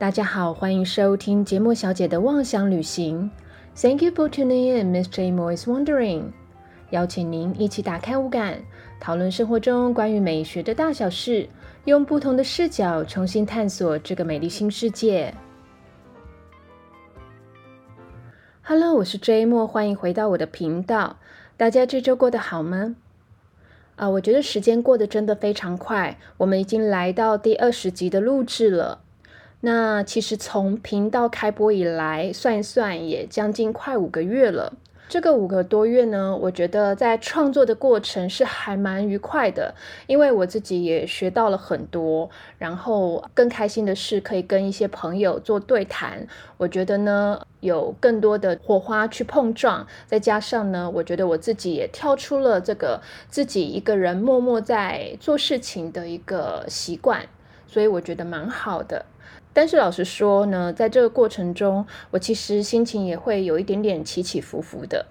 大家好，欢迎收听节目小姐的妄想旅行。Thank you for tuning in, Miss J. Mo's Wondering。邀请您一起打开五感，讨论生活中关于美学的大小事，用不同的视角重新探索这个美丽新世界。Hello，我是 J. Mo，欢迎回到我的频道。大家这周过得好吗？啊，我觉得时间过得真的非常快，我们已经来到第二十集的录制了。那其实从频道开播以来，算一算也将近快五个月了。这个五个多月呢，我觉得在创作的过程是还蛮愉快的，因为我自己也学到了很多。然后更开心的是可以跟一些朋友做对谈，我觉得呢有更多的火花去碰撞。再加上呢，我觉得我自己也跳出了这个自己一个人默默在做事情的一个习惯，所以我觉得蛮好的。但是老实说呢，在这个过程中，我其实心情也会有一点点起起伏伏的。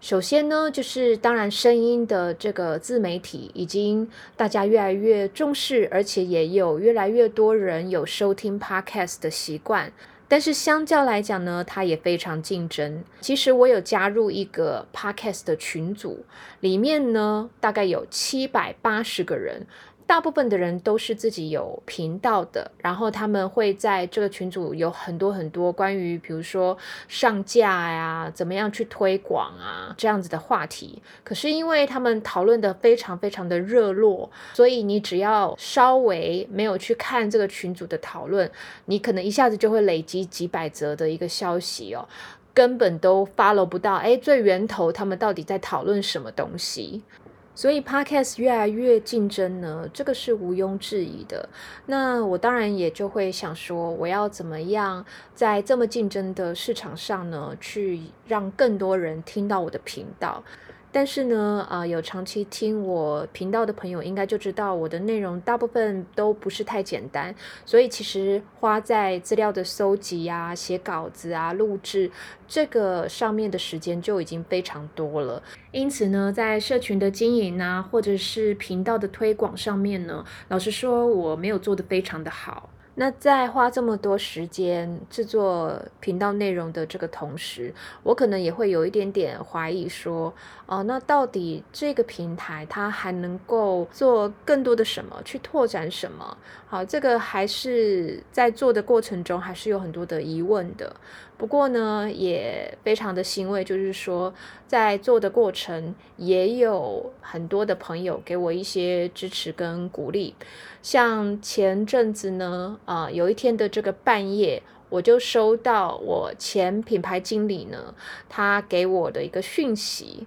首先呢，就是当然声音的这个自媒体已经大家越来越重视，而且也有越来越多人有收听 podcast 的习惯。但是相较来讲呢，它也非常竞争。其实我有加入一个 podcast 的群组，里面呢大概有七百八十个人。大部分的人都是自己有频道的，然后他们会在这个群组有很多很多关于，比如说上架呀，怎么样去推广啊这样子的话题。可是因为他们讨论的非常非常的热络，所以你只要稍微没有去看这个群组的讨论，你可能一下子就会累积几百则的一个消息哦，根本都 follow 不到，哎，最源头他们到底在讨论什么东西？所以 Podcast 越来越竞争呢，这个是毋庸置疑的。那我当然也就会想说，我要怎么样在这么竞争的市场上呢，去让更多人听到我的频道。但是呢，啊，有长期听我频道的朋友应该就知道，我的内容大部分都不是太简单，所以其实花在资料的搜集啊、写稿子啊、录制这个上面的时间就已经非常多了。因此呢，在社群的经营啊，或者是频道的推广上面呢，老实说，我没有做得非常的好。那在花这么多时间制作频道内容的这个同时，我可能也会有一点点怀疑，说，哦，那到底这个平台它还能够做更多的什么，去拓展什么？好，这个还是在做的过程中还是有很多的疑问的。不过呢，也非常的欣慰，就是说在做的过程也有很多的朋友给我一些支持跟鼓励。像前阵子呢，啊，有一天的这个半夜，我就收到我前品牌经理呢，他给我的一个讯息。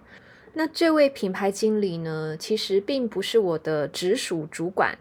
那这位品牌经理呢，其实并不是我的直属主管。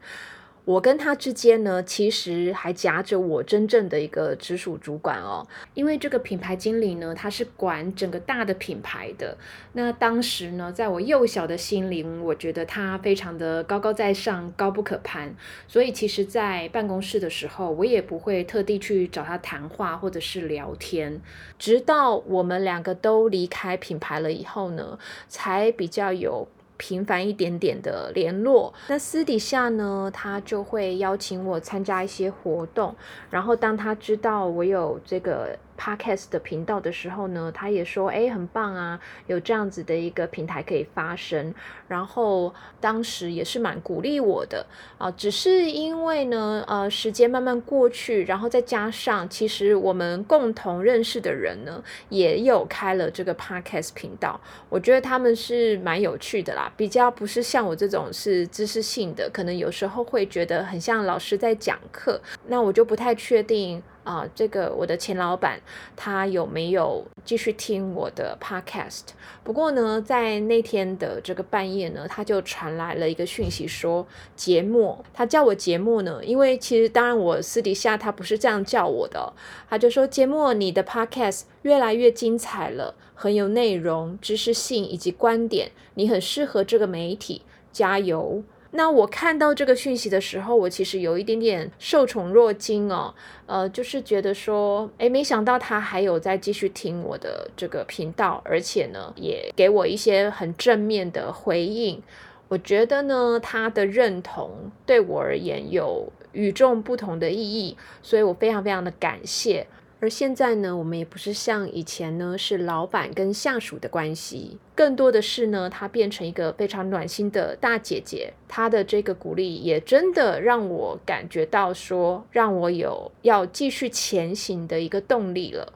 我跟他之间呢，其实还夹着我真正的一个直属主管哦，因为这个品牌经理呢，他是管整个大的品牌的。那当时呢，在我幼小的心灵，我觉得他非常的高高在上，高不可攀。所以其实，在办公室的时候，我也不会特地去找他谈话或者是聊天。直到我们两个都离开品牌了以后呢，才比较有。频繁一点点的联络，那私底下呢，他就会邀请我参加一些活动，然后当他知道我有这个。Podcast 的频道的时候呢，他也说，哎，很棒啊，有这样子的一个平台可以发声。然后当时也是蛮鼓励我的啊，只是因为呢，呃，时间慢慢过去，然后再加上其实我们共同认识的人呢，也有开了这个 Podcast 频道，我觉得他们是蛮有趣的啦，比较不是像我这种是知识性的，可能有时候会觉得很像老师在讲课，那我就不太确定。啊，这个我的前老板他有没有继续听我的 podcast？不过呢，在那天的这个半夜呢，他就传来了一个讯息，说节目，他叫我节目呢，因为其实当然我私底下他不是这样叫我的，他就说节目，你的 podcast 越来越精彩了，很有内容、知识性以及观点，你很适合这个媒体，加油。那我看到这个讯息的时候，我其实有一点点受宠若惊哦，呃，就是觉得说，诶，没想到他还有在继续听我的这个频道，而且呢，也给我一些很正面的回应。我觉得呢，他的认同对我而言有与众不同的意义，所以我非常非常的感谢。而现在呢，我们也不是像以前呢是老板跟下属的关系，更多的是呢，她变成一个非常暖心的大姐姐。她的这个鼓励也真的让我感觉到说，让我有要继续前行的一个动力了。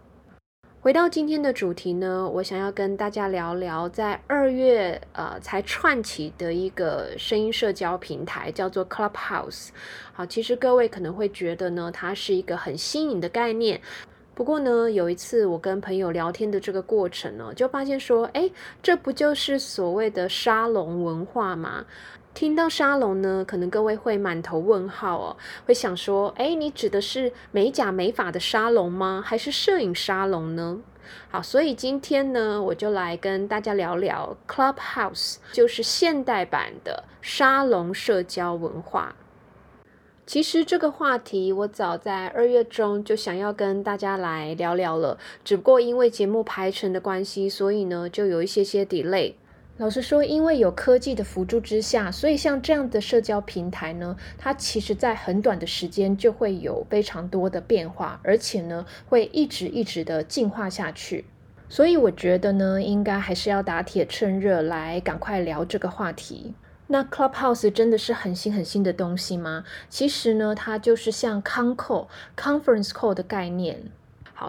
回到今天的主题呢，我想要跟大家聊聊，在二月呃才串起的一个声音社交平台，叫做 Clubhouse。好，其实各位可能会觉得呢，它是一个很新颖的概念。不过呢，有一次我跟朋友聊天的这个过程呢，就发现说，哎，这不就是所谓的沙龙文化吗？听到沙龙呢，可能各位会满头问号哦，会想说，哎，你指的是美甲美发的沙龙吗？还是摄影沙龙呢？好，所以今天呢，我就来跟大家聊聊 Clubhouse，就是现代版的沙龙社交文化。其实这个话题我早在二月中就想要跟大家来聊聊了，只不过因为节目排程的关系，所以呢就有一些些 delay。老实说，因为有科技的辅助之下，所以像这样的社交平台呢，它其实在很短的时间就会有非常多的变化，而且呢，会一直一直的进化下去。所以我觉得呢，应该还是要打铁趁热来赶快聊这个话题。那 Clubhouse 真的是很新很新的东西吗？其实呢，它就是像 c o n c o Conference Call 的概念。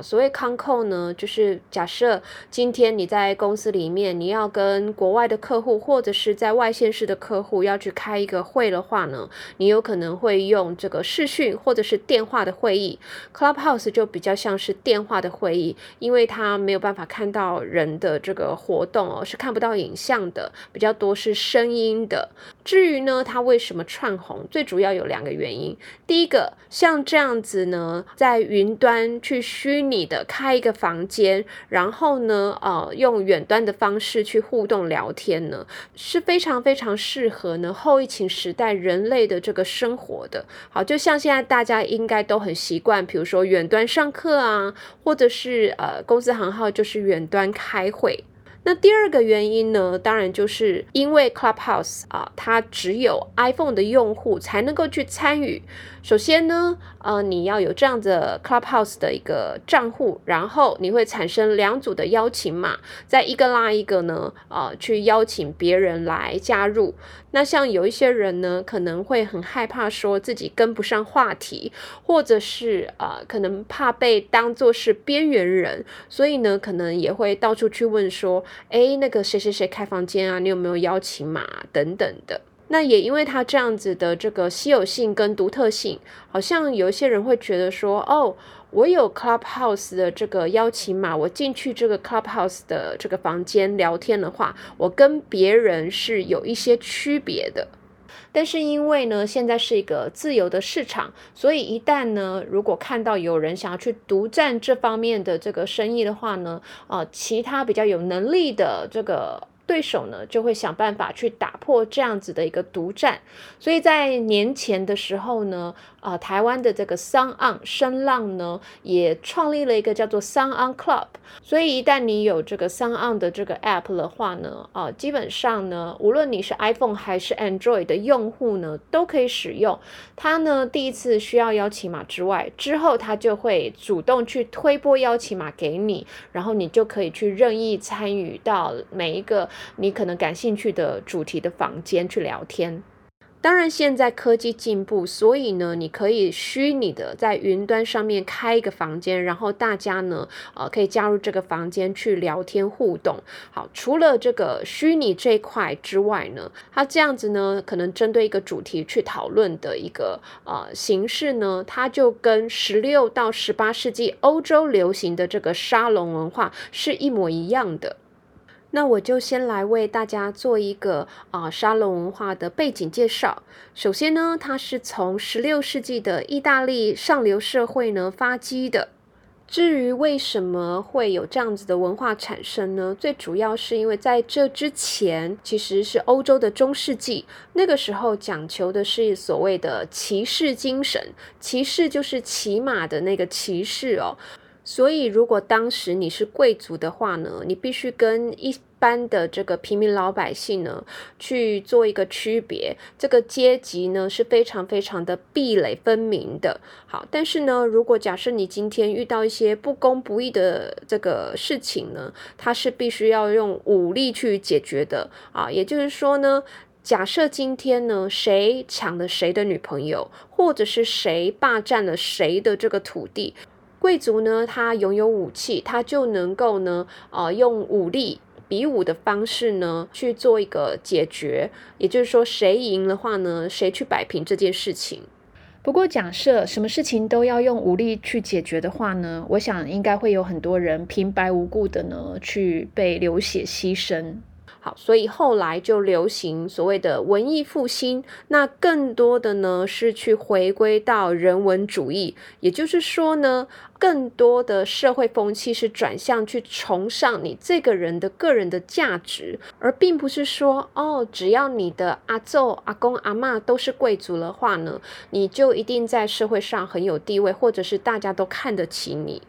所谓康扣呢，就是假设今天你在公司里面，你要跟国外的客户或者是在外县市的客户要去开一个会的话呢，你有可能会用这个视讯或者是电话的会议。Clubhouse 就比较像是电话的会议，因为它没有办法看到人的这个活动哦，是看不到影像的，比较多是声音的。至于呢，它为什么串红，最主要有两个原因。第一个，像这样子呢，在云端去虚拟的开一个房间，然后呢，呃，用远端的方式去互动聊天呢，是非常非常适合呢后疫情时代人类的这个生活的。好，就像现在大家应该都很习惯，比如说远端上课啊，或者是呃公司行号就是远端开会。那第二个原因呢，当然就是因为 Clubhouse 啊，它只有 iPhone 的用户才能够去参与。首先呢，呃，你要有这样的 Clubhouse 的一个账户，然后你会产生两组的邀请码，再一个拉一个呢，呃，去邀请别人来加入。那像有一些人呢，可能会很害怕说自己跟不上话题，或者是呃，可能怕被当作是边缘人，所以呢，可能也会到处去问说，哎，那个谁谁谁开房间啊，你有没有邀请码等等的。那也因为它这样子的这个稀有性跟独特性，好像有一些人会觉得说，哦，我有 Clubhouse 的这个邀请码，我进去这个 Clubhouse 的这个房间聊天的话，我跟别人是有一些区别的。但是因为呢，现在是一个自由的市场，所以一旦呢，如果看到有人想要去独占这方面的这个生意的话呢，呃，其他比较有能力的这个。对手呢就会想办法去打破这样子的一个独占，所以在年前的时候呢，啊，台湾的这个 Sound On 声浪呢也创立了一个叫做 Sound On Club，所以一旦你有这个 Sound On 的这个 App 的话呢，啊，基本上呢，无论你是 iPhone 还是 Android 的用户呢，都可以使用。它呢第一次需要邀请码之外，之后它就会主动去推播邀请码给你，然后你就可以去任意参与到每一个。你可能感兴趣的主题的房间去聊天。当然，现在科技进步，所以呢，你可以虚拟的在云端上面开一个房间，然后大家呢，呃，可以加入这个房间去聊天互动。好，除了这个虚拟这一块之外呢，它这样子呢，可能针对一个主题去讨论的一个呃形式呢，它就跟十六到十八世纪欧洲流行的这个沙龙文化是一模一样的。那我就先来为大家做一个啊沙龙文化的背景介绍。首先呢，它是从十六世纪的意大利上流社会呢发迹的。至于为什么会有这样子的文化产生呢？最主要是因为在这之前，其实是欧洲的中世纪，那个时候讲求的是所谓的骑士精神，骑士就是骑马的那个骑士哦。所以，如果当时你是贵族的话呢，你必须跟一般的这个平民老百姓呢去做一个区别，这个阶级呢是非常非常的壁垒分明的。好，但是呢，如果假设你今天遇到一些不公不义的这个事情呢，它是必须要用武力去解决的啊。也就是说呢，假设今天呢谁抢了谁的女朋友，或者是谁霸占了谁的这个土地。贵族呢，他拥有武器，他就能够呢，呃，用武力比武的方式呢去做一个解决。也就是说，谁赢的话呢，谁去摆平这件事情。不过，假设什么事情都要用武力去解决的话呢，我想应该会有很多人平白无故的呢去被流血牺牲。好，所以后来就流行所谓的文艺复兴，那更多的呢是去回归到人文主义，也就是说呢，更多的社会风气是转向去崇尚你这个人的个人的价值，而并不是说哦，只要你的阿祖、阿公、阿妈都是贵族的话呢，你就一定在社会上很有地位，或者是大家都看得起你。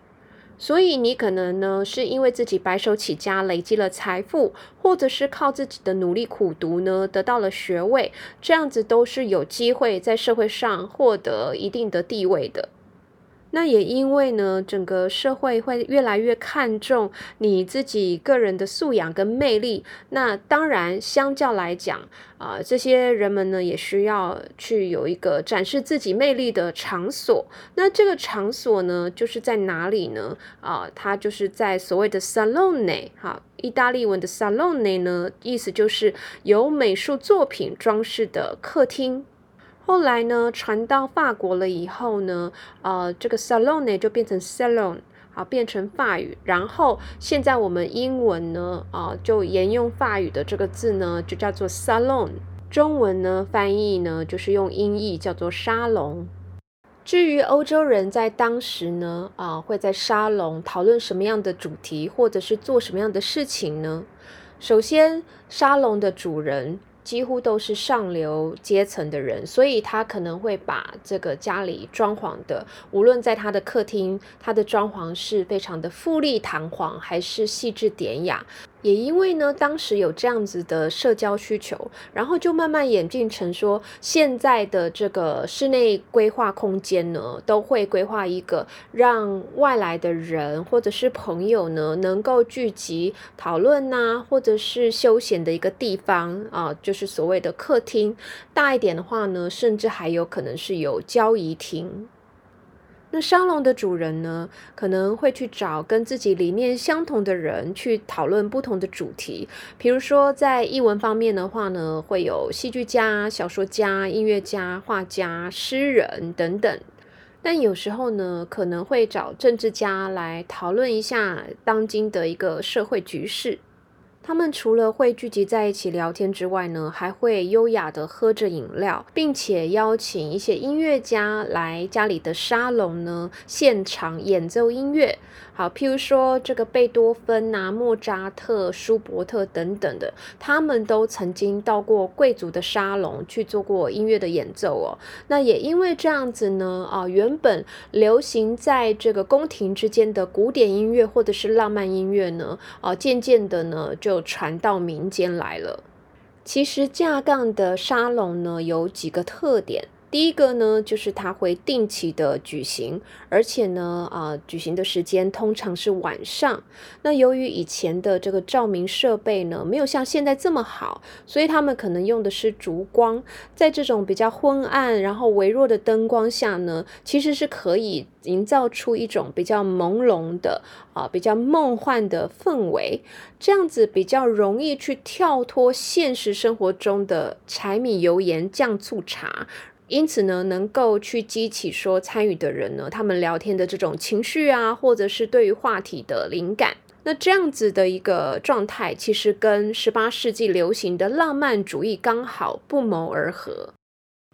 所以你可能呢，是因为自己白手起家，累积了财富，或者是靠自己的努力苦读呢，得到了学位，这样子都是有机会在社会上获得一定的地位的。那也因为呢，整个社会会越来越看重你自己个人的素养跟魅力。那当然，相较来讲，啊，这些人们呢也需要去有一个展示自己魅力的场所。那这个场所呢，就是在哪里呢？啊，它就是在所谓的 salone，哈，意大利文的 salone 呢，意思就是有美术作品装饰的客厅。后来呢，传到法国了以后呢，呃，这个 salon 呢就变成 salon，好，变成法语。然后现在我们英文呢，啊，就沿用法语的这个字呢，就叫做 salon。中文呢翻译呢，就是用音译叫做沙龙。至于欧洲人在当时呢，啊，会在沙龙讨论什么样的主题，或者是做什么样的事情呢？首先，沙龙的主人。几乎都是上流阶层的人，所以他可能会把这个家里装潢的，无论在他的客厅，他的装潢是非常的富丽堂皇，还是细致典雅。也因为呢，当时有这样子的社交需求，然后就慢慢演进成说，现在的这个室内规划空间呢，都会规划一个让外来的人或者是朋友呢，能够聚集讨论呐，或者是休闲的一个地方啊，就是所谓的客厅。大一点的话呢，甚至还有可能是有交谊厅。那沙龙的主人呢，可能会去找跟自己理念相同的人去讨论不同的主题。比如说，在译文方面的话呢，会有戏剧家、小说家、音乐家、画家、诗人等等。但有时候呢，可能会找政治家来讨论一下当今的一个社会局势。他们除了会聚集在一起聊天之外呢，还会优雅的喝着饮料，并且邀请一些音乐家来家里的沙龙呢，现场演奏音乐。好，譬如说这个贝多芬啊、莫扎特、舒伯特等等的，他们都曾经到过贵族的沙龙去做过音乐的演奏哦。那也因为这样子呢，啊，原本流行在这个宫廷之间的古典音乐或者是浪漫音乐呢，啊，渐渐的呢就传到民间来了。其实架杠的沙龙呢有几个特点。第一个呢，就是它会定期的举行，而且呢，啊，举行的时间通常是晚上。那由于以前的这个照明设备呢，没有像现在这么好，所以他们可能用的是烛光。在这种比较昏暗，然后微弱的灯光下呢，其实是可以营造出一种比较朦胧的啊，比较梦幻的氛围。这样子比较容易去跳脱现实生活中的柴米油盐酱醋茶。因此呢，能够去激起说参与的人呢，他们聊天的这种情绪啊，或者是对于话题的灵感。那这样子的一个状态，其实跟十八世纪流行的浪漫主义刚好不谋而合。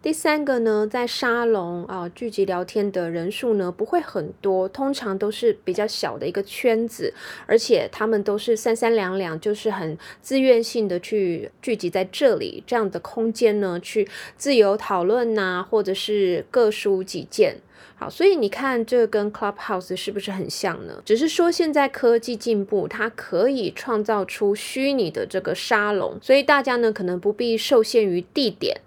第三个呢，在沙龙啊聚集聊天的人数呢不会很多，通常都是比较小的一个圈子，而且他们都是三三两两，就是很自愿性的去聚集在这里这样的空间呢，去自由讨论呐，或者是各抒己见。好，所以你看这跟 Clubhouse 是不是很像呢？只是说现在科技进步，它可以创造出虚拟的这个沙龙，所以大家呢可能不必受限于地点。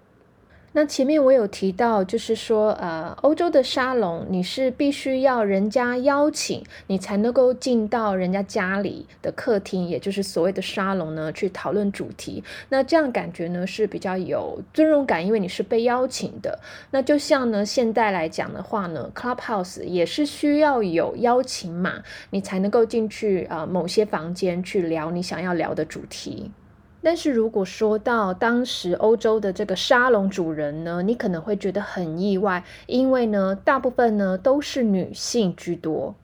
那前面我有提到，就是说，呃，欧洲的沙龙，你是必须要人家邀请你才能够进到人家家里的客厅，也就是所谓的沙龙呢，去讨论主题。那这样感觉呢是比较有尊荣感，因为你是被邀请的。那就像呢，现代来讲的话呢，Clubhouse 也是需要有邀请码，你才能够进去啊某些房间去聊你想要聊的主题。但是如果说到当时欧洲的这个沙龙主人呢，你可能会觉得很意外，因为呢，大部分呢都是女性居多。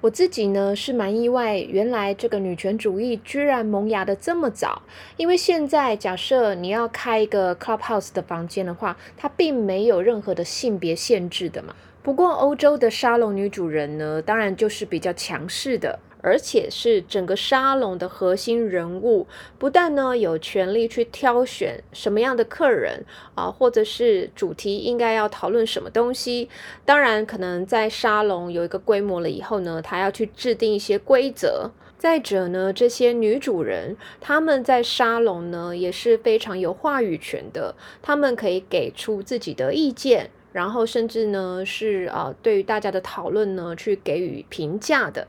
我自己呢是蛮意外，原来这个女权主义居然萌芽的这么早。因为现在假设你要开一个 clubhouse 的房间的话，它并没有任何的性别限制的嘛。不过欧洲的沙龙女主人呢，当然就是比较强势的。而且是整个沙龙的核心人物，不但呢有权利去挑选什么样的客人啊，或者是主题应该要讨论什么东西。当然，可能在沙龙有一个规模了以后呢，他要去制定一些规则。再者呢，这些女主人她们在沙龙呢也是非常有话语权的，她们可以给出自己的意见，然后甚至呢是啊对于大家的讨论呢去给予评价的。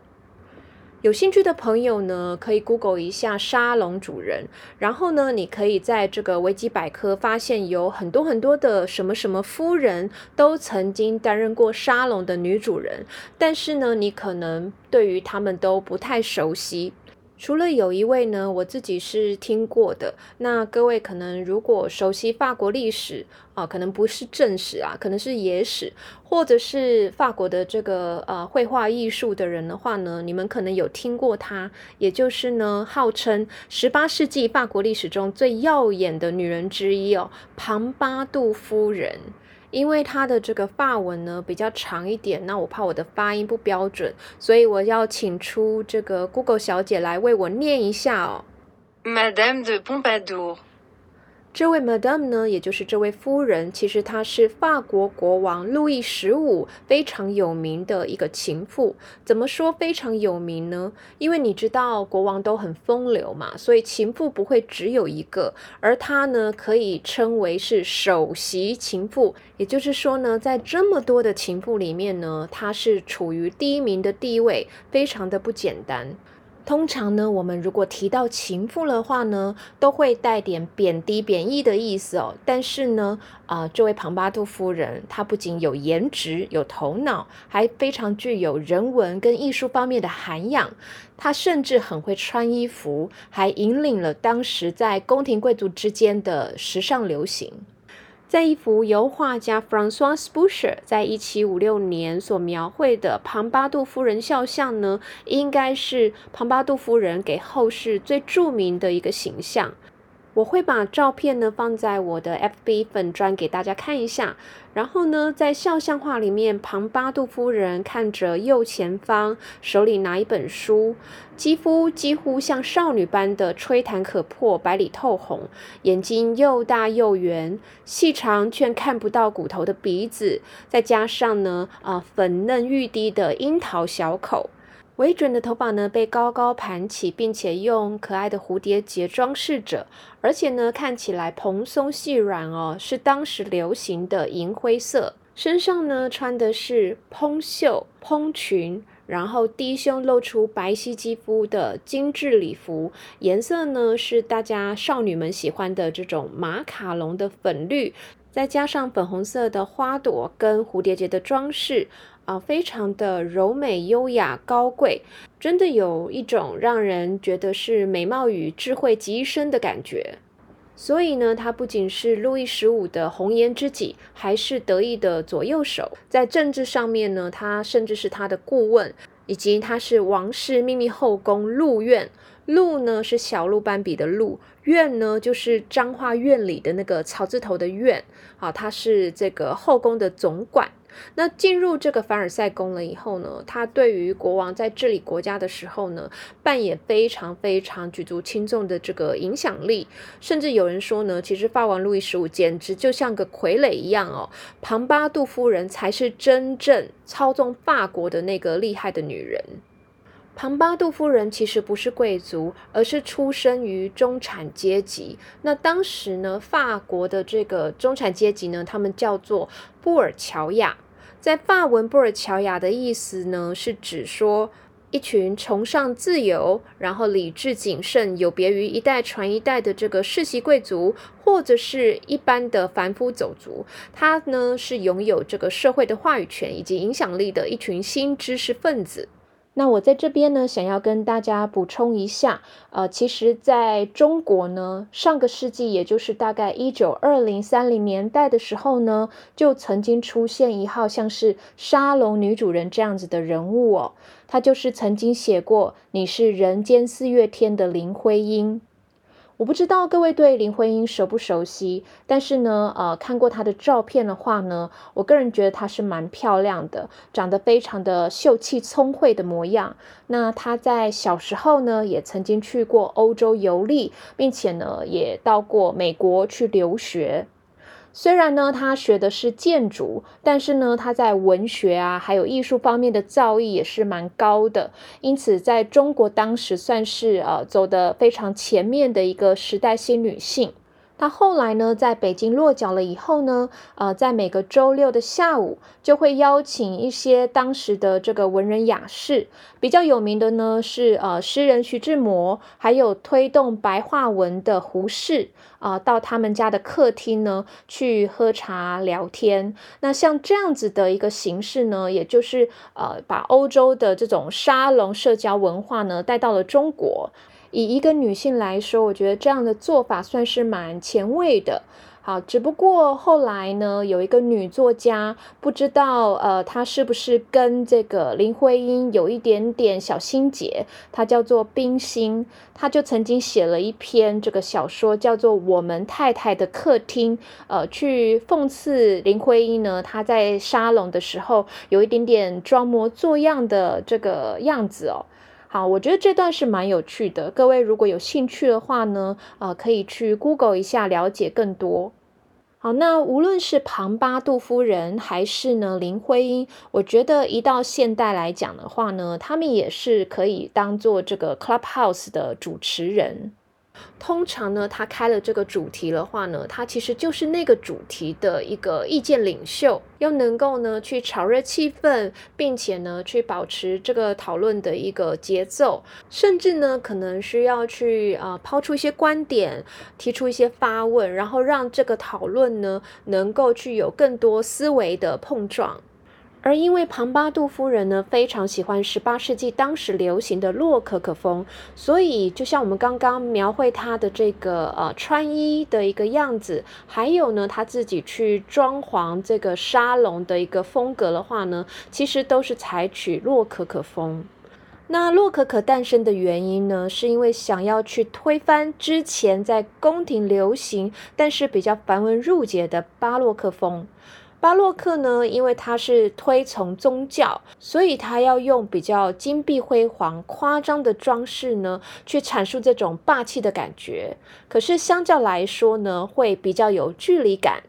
有兴趣的朋友呢，可以 Google 一下沙龙主人，然后呢，你可以在这个维基百科发现有很多很多的什么什么夫人都曾经担任过沙龙的女主人，但是呢，你可能对于他们都不太熟悉。除了有一位呢，我自己是听过的。那各位可能如果熟悉法国历史啊，可能不是正史啊，可能是野史，或者是法国的这个呃绘画艺术的人的话呢，你们可能有听过他，也就是呢，号称十八世纪法国历史中最耀眼的女人之一哦，庞巴杜夫人。因为它的这个发文呢比较长一点，那我怕我的发音不标准，所以我要请出这个 Google 小姐来为我念一下哦，Madame de Pompadour。这位 Madame 呢，也就是这位夫人，其实她是法国国王路易十五非常有名的一个情妇。怎么说非常有名呢？因为你知道国王都很风流嘛，所以情妇不会只有一个，而她呢，可以称为是首席情妇。也就是说呢，在这么多的情妇里面呢，她是处于第一名的地位，非常的不简单。通常呢，我们如果提到情妇的话呢，都会带点贬低、贬义的意思哦。但是呢，啊，这位庞巴杜夫人，她不仅有颜值、有头脑，还非常具有人文跟艺术方面的涵养。她甚至很会穿衣服，还引领了当时在宫廷贵族之间的时尚流行。在一幅由画家 Francois Boucher 在一七五六年所描绘的庞巴杜夫人肖像呢，应该是庞巴杜夫人给后世最著名的一个形象。我会把照片呢放在我的 FB 粉砖给大家看一下。然后呢，在肖像画里面，庞巴杜夫人看着右前方，手里拿一本书，肌肤几乎像少女般的吹弹可破、白里透红，眼睛又大又圆，细长却看不到骨头的鼻子，再加上呢，啊，粉嫩欲滴的樱桃小口。微卷的头发呢，被高高盘起，并且用可爱的蝴蝶结装饰着，而且呢，看起来蓬松细软哦，是当时流行的银灰色。身上呢，穿的是蓬袖、蓬裙，然后低胸露出白皙肌肤的精致礼服，颜色呢是大家少女们喜欢的这种马卡龙的粉绿，再加上粉红色的花朵跟蝴蝶结的装饰。啊，非常的柔美、优雅、高贵，真的有一种让人觉得是美貌与智慧集一身的感觉。所以呢，他不仅是路易十五的红颜知己，还是得意的左右手。在政治上面呢，他甚至是他的顾问，以及他是王室秘密后宫陆院鹿呢是小鹿斑比的鹿，院呢就是彰化院里的那个草字头的院，好，他是这个后宫的总管。那进入这个凡尔赛宫了以后呢，他对于国王在治理国家的时候呢，扮演非常非常举足轻重的这个影响力。甚至有人说呢，其实法王路易十五简直就像个傀儡一样哦，庞巴杜夫人才是真正操纵法国的那个厉害的女人。庞巴杜夫人其实不是贵族，而是出生于中产阶级。那当时呢，法国的这个中产阶级呢，他们叫做布尔乔亚。在法文，布尔乔亚的意思呢，是指说一群崇尚自由，然后理智谨慎，有别于一代传一代的这个世袭贵族，或者是一般的凡夫走卒。他呢，是拥有这个社会的话语权以及影响力的一群新知识分子。那我在这边呢，想要跟大家补充一下，呃，其实在中国呢，上个世纪，也就是大概一九二零三零年代的时候呢，就曾经出现一号像是沙龙女主人这样子的人物哦，她就是曾经写过《你是人间四月天》的林徽因。我不知道各位对林徽因熟不熟悉，但是呢，呃，看过她的照片的话呢，我个人觉得她是蛮漂亮的，长得非常的秀气聪慧的模样。那她在小时候呢，也曾经去过欧洲游历，并且呢，也到过美国去留学。虽然呢，他学的是建筑，但是呢，他在文学啊，还有艺术方面的造诣也是蛮高的，因此在中国当时算是呃走的非常前面的一个时代新女性。他后来呢，在北京落脚了以后呢，呃，在每个周六的下午，就会邀请一些当时的这个文人雅士，比较有名的呢是呃诗人徐志摩，还有推动白话文的胡适啊，到他们家的客厅呢去喝茶聊天。那像这样子的一个形式呢，也就是呃把欧洲的这种沙龙社交文化呢带到了中国。以一个女性来说，我觉得这样的做法算是蛮前卫的。好，只不过后来呢，有一个女作家，不知道呃，她是不是跟这个林徽因有一点点小心结？她叫做冰心，她就曾经写了一篇这个小说，叫做《我们太太的客厅》，呃，去讽刺林徽因呢，她在沙龙的时候有一点点装模作样的这个样子哦。好，我觉得这段是蛮有趣的。各位如果有兴趣的话呢，呃，可以去 Google 一下，了解更多。好，那无论是庞巴杜夫人还是呢林徽因，我觉得一到现代来讲的话呢，他们也是可以当做这个 Clubhouse 的主持人。通常呢，他开了这个主题的话呢，他其实就是那个主题的一个意见领袖，又能够呢去炒热气氛，并且呢去保持这个讨论的一个节奏，甚至呢可能需要去啊抛出一些观点，提出一些发问，然后让这个讨论呢能够去有更多思维的碰撞。而因为庞巴杜夫人呢非常喜欢十八世纪当时流行的洛可可风，所以就像我们刚刚描绘她的这个呃穿衣的一个样子，还有呢她自己去装潢这个沙龙的一个风格的话呢，其实都是采取洛可可风。那洛可可诞生的原因呢，是因为想要去推翻之前在宫廷流行但是比较繁文缛节的巴洛克风。巴洛克呢，因为它是推崇宗教，所以它要用比较金碧辉煌、夸张的装饰呢，去阐述这种霸气的感觉。可是相较来说呢，会比较有距离感。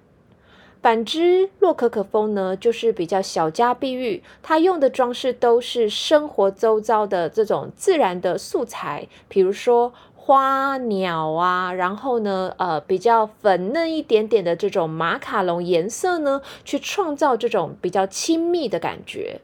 反之，洛可可风呢，就是比较小家碧玉，它用的装饰都是生活周遭的这种自然的素材，比如说。花鸟啊，然后呢，呃，比较粉嫩一点点的这种马卡龙颜色呢，去创造这种比较亲密的感觉。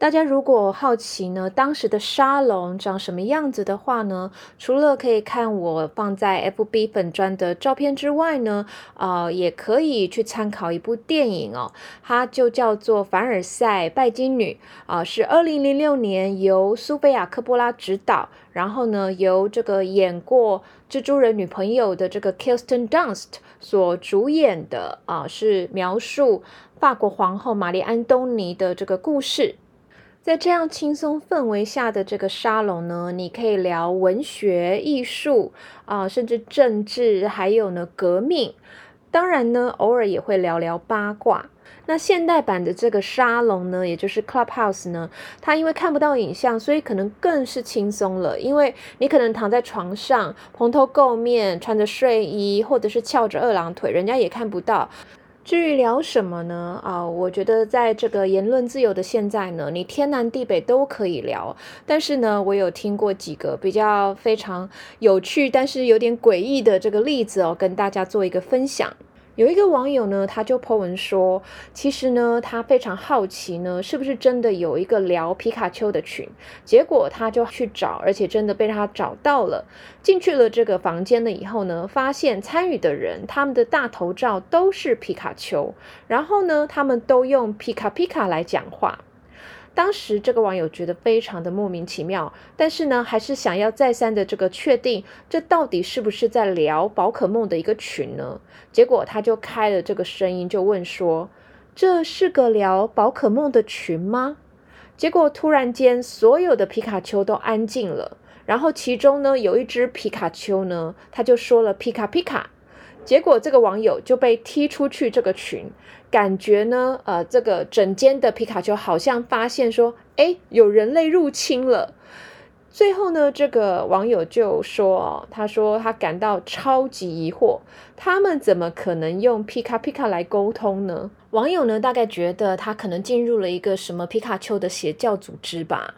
大家如果好奇呢，当时的沙龙长什么样子的话呢，除了可以看我放在 FB 粉砖的照片之外呢，啊，也可以去参考一部电影哦，它就叫做《凡尔赛拜金女》啊，是二零零六年由苏菲亚科波拉执导，然后呢，由这个演过蜘蛛人女朋友的这个 Kirsten Dunst 所主演的啊，是描述法国皇后玛丽安东尼的这个故事。在这样轻松氛围下的这个沙龙呢，你可以聊文学、艺术啊，甚至政治，还有呢革命。当然呢，偶尔也会聊聊八卦。那现代版的这个沙龙呢，也就是 Clubhouse 呢，它因为看不到影像，所以可能更是轻松了。因为你可能躺在床上，蓬头垢面，穿着睡衣，或者是翘着二郎腿，人家也看不到。至于聊什么呢？啊，我觉得在这个言论自由的现在呢，你天南地北都可以聊。但是呢，我有听过几个比较非常有趣，但是有点诡异的这个例子哦，跟大家做一个分享。有一个网友呢，他就 po 文说，其实呢，他非常好奇呢，是不是真的有一个聊皮卡丘的群？结果他就去找，而且真的被他找到了。进去了这个房间了以后呢，发现参与的人他们的大头照都是皮卡丘，然后呢，他们都用皮卡皮卡来讲话。当时这个网友觉得非常的莫名其妙，但是呢，还是想要再三的这个确定，这到底是不是在聊宝可梦的一个群呢？结果他就开了这个声音，就问说：“这是个聊宝可梦的群吗？”结果突然间，所有的皮卡丘都安静了，然后其中呢，有一只皮卡丘呢，他就说了“皮卡皮卡”。结果这个网友就被踢出去这个群，感觉呢，呃，这个整间的皮卡丘好像发现说，哎，有人类入侵了。最后呢，这个网友就说，哦，他说他感到超级疑惑，他们怎么可能用皮卡皮卡来沟通呢？网友呢，大概觉得他可能进入了一个什么皮卡丘的邪教组织吧。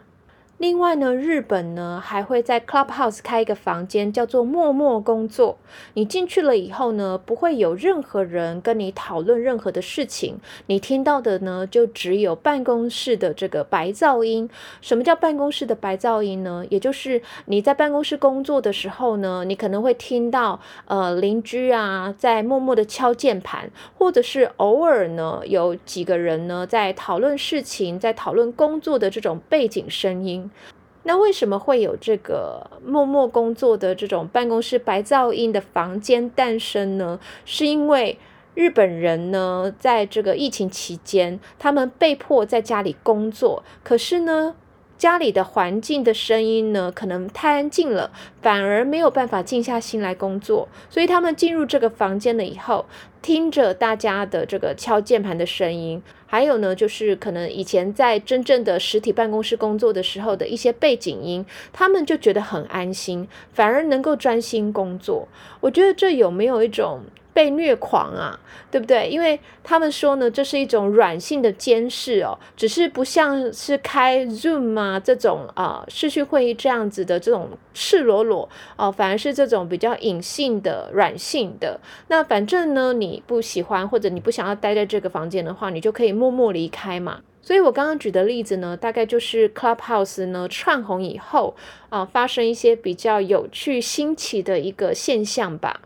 另外呢，日本呢还会在 Clubhouse 开一个房间，叫做默默工作。你进去了以后呢，不会有任何人跟你讨论任何的事情，你听到的呢就只有办公室的这个白噪音。什么叫办公室的白噪音呢？也就是你在办公室工作的时候呢，你可能会听到呃邻居啊在默默的敲键盘，或者是偶尔呢有几个人呢在讨论事情，在讨论工作的这种背景声音。那为什么会有这个默默工作的这种办公室白噪音的房间诞生呢？是因为日本人呢，在这个疫情期间，他们被迫在家里工作，可是呢，家里的环境的声音呢，可能太安静了，反而没有办法静下心来工作，所以他们进入这个房间了以后。听着大家的这个敲键盘的声音，还有呢，就是可能以前在真正的实体办公室工作的时候的一些背景音，他们就觉得很安心，反而能够专心工作。我觉得这有没有一种？被虐狂啊，对不对？因为他们说呢，这是一种软性的监视哦，只是不像是开 Zoom 啊这种啊视讯会议这样子的这种赤裸裸哦，反而是这种比较隐性的软性的。那反正呢，你不喜欢或者你不想要待在这个房间的话，你就可以默默离开嘛。所以我刚刚举的例子呢，大概就是 Clubhouse 呢串红以后啊，发生一些比较有趣新奇的一个现象吧。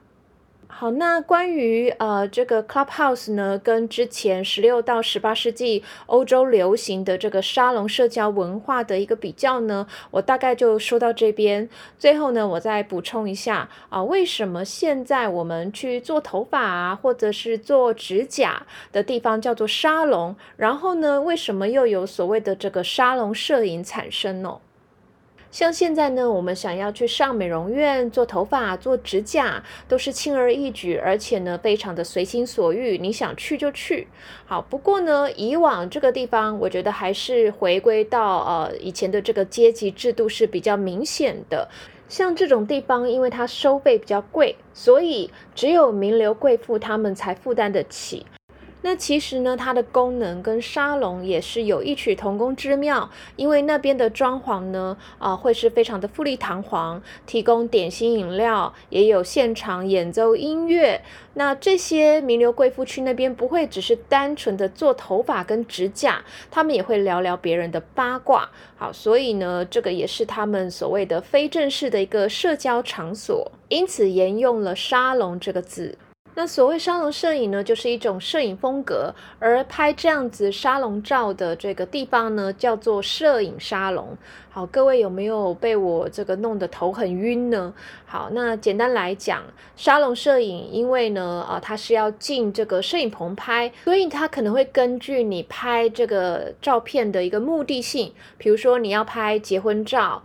好，那关于呃这个 Clubhouse 呢，跟之前十六到十八世纪欧洲流行的这个沙龙社交文化的一个比较呢，我大概就说到这边。最后呢，我再补充一下啊，为什么现在我们去做头发啊，或者是做指甲的地方叫做沙龙？然后呢，为什么又有所谓的这个沙龙摄影产生呢？像现在呢，我们想要去上美容院做头发、做指甲，都是轻而易举，而且呢，非常的随心所欲，你想去就去。好，不过呢，以往这个地方，我觉得还是回归到呃以前的这个阶级制度是比较明显的。像这种地方，因为它收费比较贵，所以只有名流贵妇他们才负担得起。那其实呢，它的功能跟沙龙也是有异曲同工之妙，因为那边的装潢呢，啊，会是非常的富丽堂皇，提供点心饮料，也有现场演奏音乐。那这些名流贵妇去那边，不会只是单纯的做头发跟指甲，他们也会聊聊别人的八卦。好，所以呢，这个也是他们所谓的非正式的一个社交场所，因此沿用了沙龙这个字。那所谓沙龙摄影呢，就是一种摄影风格，而拍这样子沙龙照的这个地方呢，叫做摄影沙龙。好，各位有没有被我这个弄得头很晕呢？好，那简单来讲，沙龙摄影，因为呢，啊，它是要进这个摄影棚拍，所以它可能会根据你拍这个照片的一个目的性，比如说你要拍结婚照。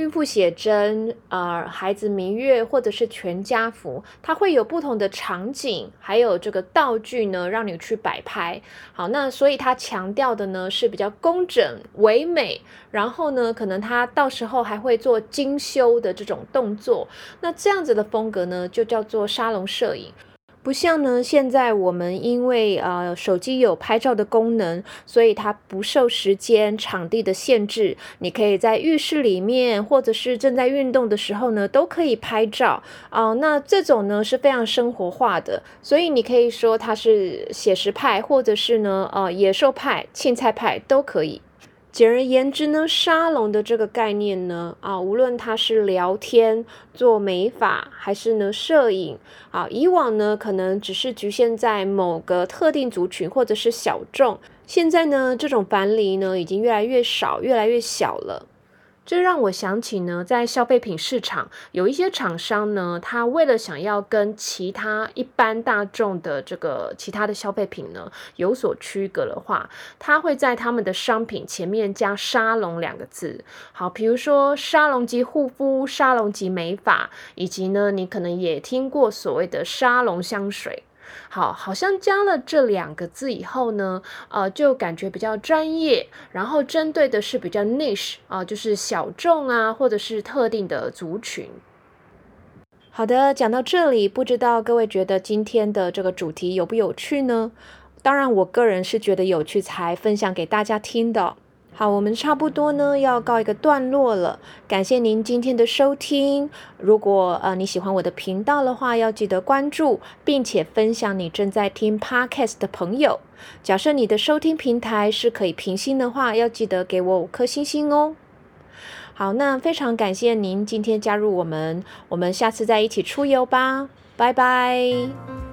孕妇写真，呃，孩子明月，或者是全家福，它会有不同的场景，还有这个道具呢，让你去摆拍。好，那所以它强调的呢是比较工整唯美，然后呢，可能它到时候还会做精修的这种动作。那这样子的风格呢，就叫做沙龙摄影。不像呢，现在我们因为呃手机有拍照的功能，所以它不受时间、场地的限制。你可以在浴室里面，或者是正在运动的时候呢，都可以拍照啊。那这种呢是非常生活化的，所以你可以说它是写实派，或者是呢呃野兽派、青菜派都可以。简而言之呢，沙龙的这个概念呢，啊，无论它是聊天、做美发，还是呢摄影，啊，以往呢可能只是局限在某个特定族群或者是小众，现在呢这种藩篱呢已经越来越少，越来越小了。这让我想起呢，在消费品市场，有一些厂商呢，他为了想要跟其他一般大众的这个其他的消费品呢有所区隔的话，他会在他们的商品前面加“沙龙”两个字。好，比如说沙龙级护肤、沙龙级美发，以及呢，你可能也听过所谓的沙龙香水。好，好像加了这两个字以后呢，呃，就感觉比较专业，然后针对的是比较 niche 啊，就是小众啊，或者是特定的族群。好的，讲到这里，不知道各位觉得今天的这个主题有不有趣呢？当然，我个人是觉得有趣才分享给大家听的。好，我们差不多呢要告一个段落了。感谢您今天的收听。如果呃你喜欢我的频道的话，要记得关注，并且分享你正在听 podcast 的朋友。假设你的收听平台是可以评星的话，要记得给我五颗星星哦。好，那非常感谢您今天加入我们，我们下次再一起出游吧，拜拜。